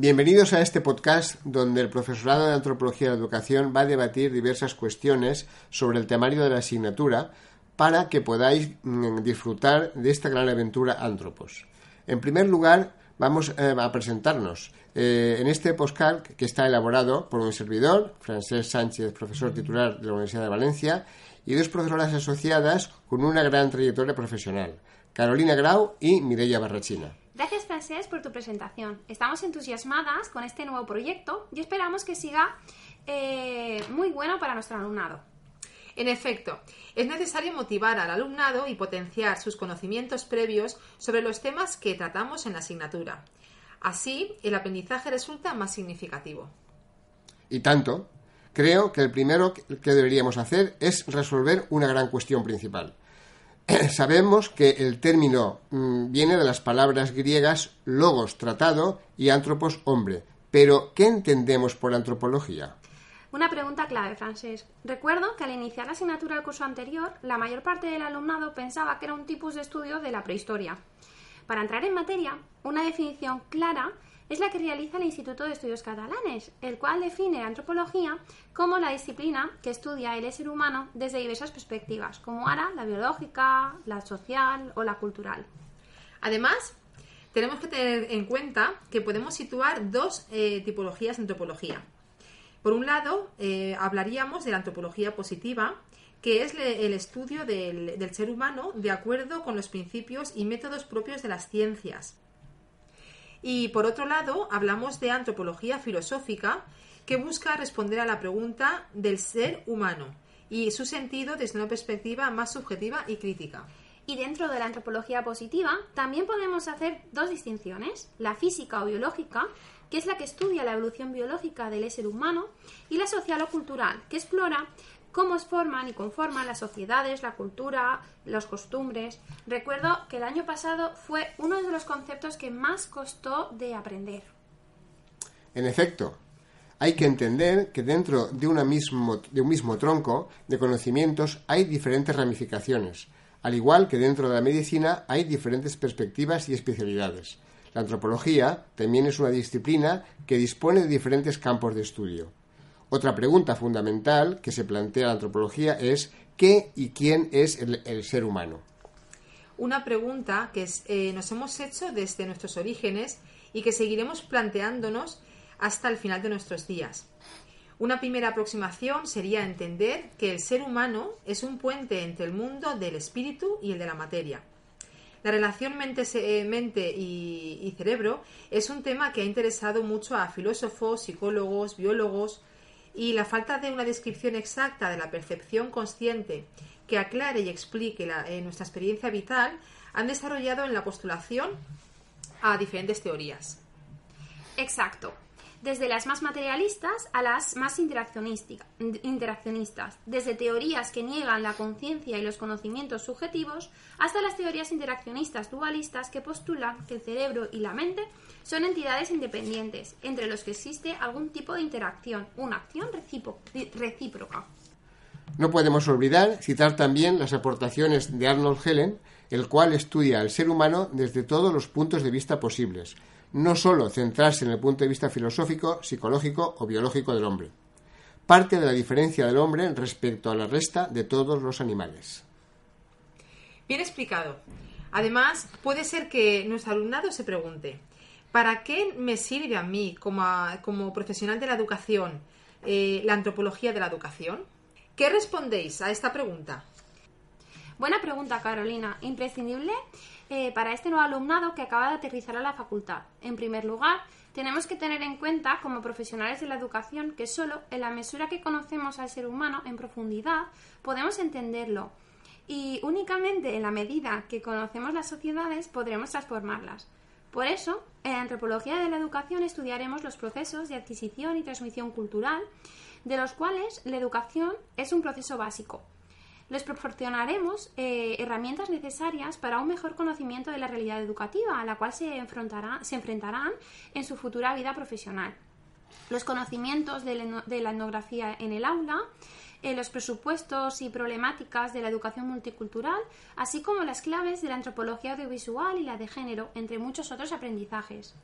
Bienvenidos a este podcast donde el profesorado de Antropología de la Educación va a debatir diversas cuestiones sobre el temario de la asignatura para que podáis mm, disfrutar de esta gran aventura Antropos. En primer lugar, vamos eh, a presentarnos. Eh, en este podcast que está elaborado por un servidor, Francesc Sánchez, profesor titular de la Universidad de Valencia, y dos profesoras asociadas con una gran trayectoria profesional, Carolina Grau y Mireia Barrachina. Gracias, Francesc, por tu presentación. Estamos entusiasmadas con este nuevo proyecto y esperamos que siga eh, muy bueno para nuestro alumnado. En efecto, es necesario motivar al alumnado y potenciar sus conocimientos previos sobre los temas que tratamos en la asignatura. Así, el aprendizaje resulta más significativo. Y tanto, creo que el primero que deberíamos hacer es resolver una gran cuestión principal. Sabemos que el término mm, viene de las palabras griegas logos, tratado, y antropos, hombre. Pero, ¿qué entendemos por antropología? Una pregunta clave, Francés. Recuerdo que al iniciar la asignatura del curso anterior, la mayor parte del alumnado pensaba que era un tipo de estudio de la prehistoria. Para entrar en materia, una definición clara es la que realiza el Instituto de Estudios Catalanes, el cual define la antropología como la disciplina que estudia el ser humano desde diversas perspectivas, como ahora la biológica, la social o la cultural. Además, tenemos que tener en cuenta que podemos situar dos eh, tipologías de antropología. Por un lado, eh, hablaríamos de la antropología positiva, que es el estudio del ser humano de acuerdo con los principios y métodos propios de las ciencias. Y por otro lado, hablamos de antropología filosófica, que busca responder a la pregunta del ser humano y su sentido desde una perspectiva más subjetiva y crítica. Y dentro de la antropología positiva también podemos hacer dos distinciones, la física o biológica, que es la que estudia la evolución biológica del ser humano, y la social o cultural, que explora cómo forman y conforman las sociedades, la cultura, las costumbres. Recuerdo que el año pasado fue uno de los conceptos que más costó de aprender. En efecto, hay que entender que dentro de, de un mismo tronco de conocimientos hay diferentes ramificaciones, al igual que dentro de la medicina hay diferentes perspectivas y especialidades. La antropología también es una disciplina que dispone de diferentes campos de estudio. Otra pregunta fundamental que se plantea la antropología es ¿qué y quién es el, ser humano? Una pregunta que eh, nos hemos hecho desde nuestros orígenes y que seguiremos planteándonos hasta el final de nuestros días. Una primera aproximación sería entender que el ser humano es un puente entre el mundo del espíritu y el de la materia. La relación mente, y, y, cerebro es un tema que ha interesado mucho a filósofos, psicólogos, biólogos, y la falta de una descripción exacta de la percepción consciente que aclare y explique eh, nuestra experiencia vital han desarrollado en la postulación a diferentes teorías. Exacto desde las más materialistas a las más interaccionistas, desde teorías que niegan la conciencia y los conocimientos subjetivos hasta las teorías interaccionistas dualistas que postulan que el cerebro y la mente son entidades independientes, entre los que existe algún tipo de interacción, una acción recíproca. No podemos olvidar citar también las aportaciones de Arnold Helen, el cual estudia al ser humano desde todos los puntos de vista posibles, no solo centrarse en el punto de vista filosófico, psicológico o biológico del hombre. Parte de la diferencia del hombre respecto a la resta de todos los animales. Bien explicado. Además, puede ser que nuestro alumnado se pregunte, ¿para qué me sirve a mí como, como profesional de la educación eh, la antropología de la educación? ¿Qué respondéis a esta pregunta? Buena pregunta, Carolina. Imprescindible eh, para este nuevo alumnado que acaba de aterrizar a la facultad. En primer lugar, tenemos que tener en cuenta, como profesionales de la educación, que solo en la mesura que conocemos al ser humano en profundidad podemos entenderlo y únicamente en la medida que conocemos las sociedades podremos transformarlas. Por eso, en la antropología de la educación estudiaremos los procesos de adquisición y transmisión cultural, de los cuales la educación es un proceso básico les proporcionaremos eh, herramientas necesarias para un mejor conocimiento de la realidad educativa a la cual se, se enfrentarán en su futura vida profesional. Los conocimientos de la etnografía en el aula, eh, los presupuestos y problemáticas de la educación multicultural, así como las claves de la antropología audiovisual y la de género, entre muchos otros aprendizajes.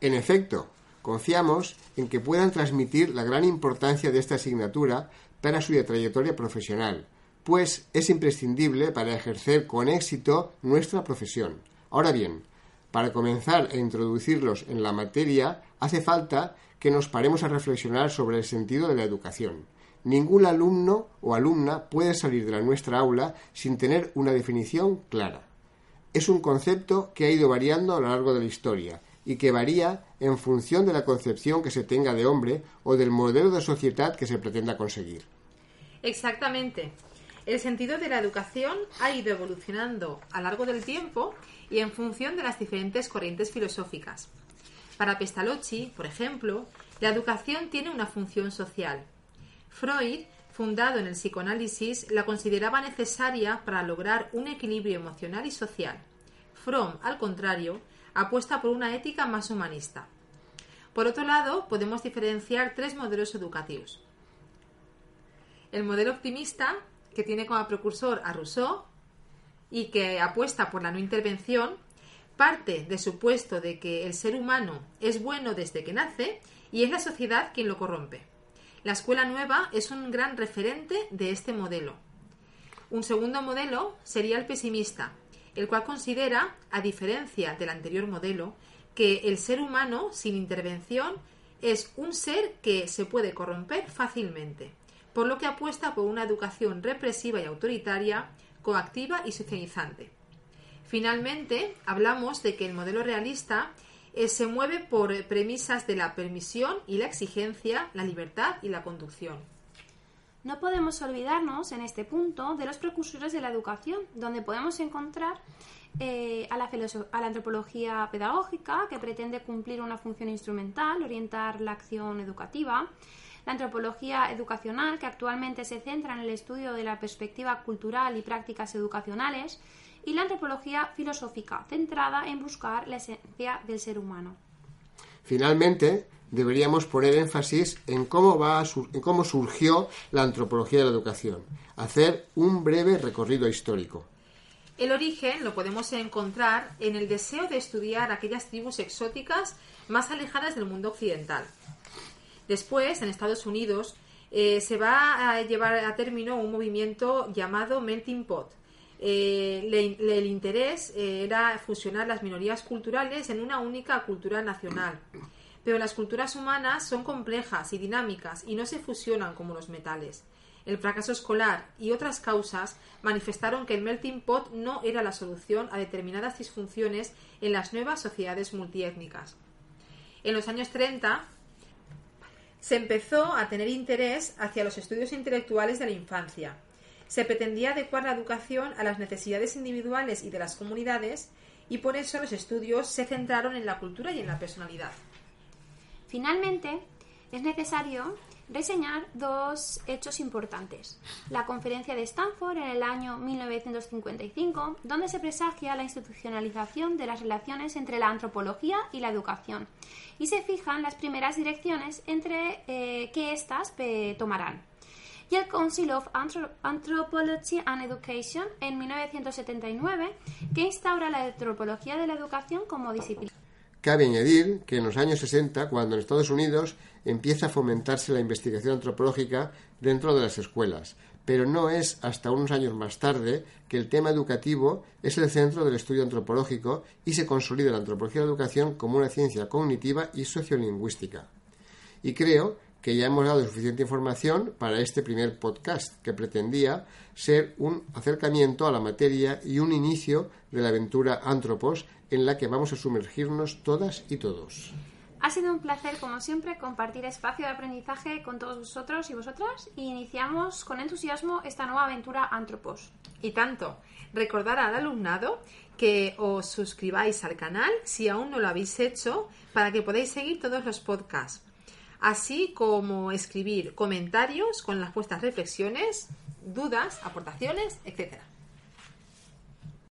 En efecto, Confiamos en que puedan transmitir la gran importancia de esta asignatura para su trayectoria profesional, pues es imprescindible para ejercer con éxito nuestra profesión. Ahora bien, para comenzar a introducirlos en la materia, hace falta que nos paremos a reflexionar sobre el sentido de la educación. Ningún alumno o alumna puede salir de la nuestra aula sin tener una definición clara. Es un concepto que ha ido variando a lo largo de la historia y que varía en función de la concepción que se tenga de hombre o del modelo de sociedad que se pretenda conseguir. Exactamente. El sentido de la educación ha ido evolucionando a lo largo del tiempo y en función de las diferentes corrientes filosóficas. Para Pestalozzi, por ejemplo, la educación tiene una función social. Freud, fundado en el psicoanálisis, la consideraba necesaria para lograr un equilibrio emocional y social. Fromm, al contrario, apuesta por una ética más humanista. Por otro lado, podemos diferenciar tres modelos educativos. El modelo optimista, que tiene como precursor a Rousseau y que apuesta por la no intervención, parte del supuesto de que el ser humano es bueno desde que nace y es la sociedad quien lo corrompe. La escuela nueva es un gran referente de este modelo. Un segundo modelo sería el pesimista, el cual considera, a diferencia del anterior modelo, que el ser humano sin intervención es un ser que se puede corromper fácilmente, por lo que apuesta por una educación represiva y autoritaria, coactiva y socializante. Finalmente, hablamos de que el modelo realista eh, se mueve por premisas de la permisión y la exigencia, la libertad y la conducción. No podemos olvidarnos en este punto de los precursores de la educación, donde podemos encontrar eh, a, la a, la antropología pedagógica, que pretende cumplir una función instrumental, orientar la acción educativa, la antropología educacional, que actualmente se centra en el estudio de la perspectiva cultural y prácticas educacionales, y la antropología filosófica, centrada en buscar la esencia del ser humano. Finalmente, deberíamos poner énfasis en cómo, va en cómo surgió la antropología de la educación, hacer un breve recorrido histórico. El origen lo podemos encontrar en el deseo de estudiar aquellas tribus exóticas más alejadas del mundo occidental. Después, en Estados Unidos, eh, se va a llevar a término un movimiento llamado Melting Pot. Eh, el interés eh, era fusionar las minorías culturales en una única cultura nacional. Pero las culturas humanas son complejas y dinámicas y no se fusionan como los metales. El fracaso escolar y otras causas manifestaron que el melting pot no era la solución a determinadas disfunciones en las nuevas sociedades multiétnicas. En los años 30 se empezó a tener interés hacia los estudios intelectuales de la infancia. Se pretendía adecuar la educación a las necesidades individuales y de las comunidades y por eso los estudios se centraron en la cultura y en la personalidad. Finalmente, es necesario reseñar dos hechos importantes. La conferencia de Stanford en el año 1955, donde se presagia la institucionalización de las relaciones entre la antropología y la educación, y se fijan las primeras direcciones entre eh, que éstas tomarán. Y el Council of Anthropology and Education en 1979, que instaura la antropología de la educación como disciplina. Cabe añadir que en los años 60, cuando en Estados Unidos empieza a fomentarse la investigación antropológica dentro de las escuelas, pero no es hasta unos años más tarde que el tema educativo es el centro del estudio antropológico y se consolida la antropología de la educación como una ciencia cognitiva y sociolingüística. Y creo que ya hemos dado suficiente información para este primer podcast, que pretendía ser un acercamiento a la materia y un inicio de la aventura Antropos en la que vamos a sumergirnos todas y todos. Ha sido un placer, como siempre, compartir espacio de aprendizaje con todos vosotros y vosotras y iniciamos con entusiasmo esta nueva aventura Antropos. Y tanto, recordar al alumnado que os suscribáis al canal si aún no lo habéis hecho para que podáis seguir todos los podcasts, así como escribir comentarios con las puestas reflexiones, dudas, aportaciones, etcétera.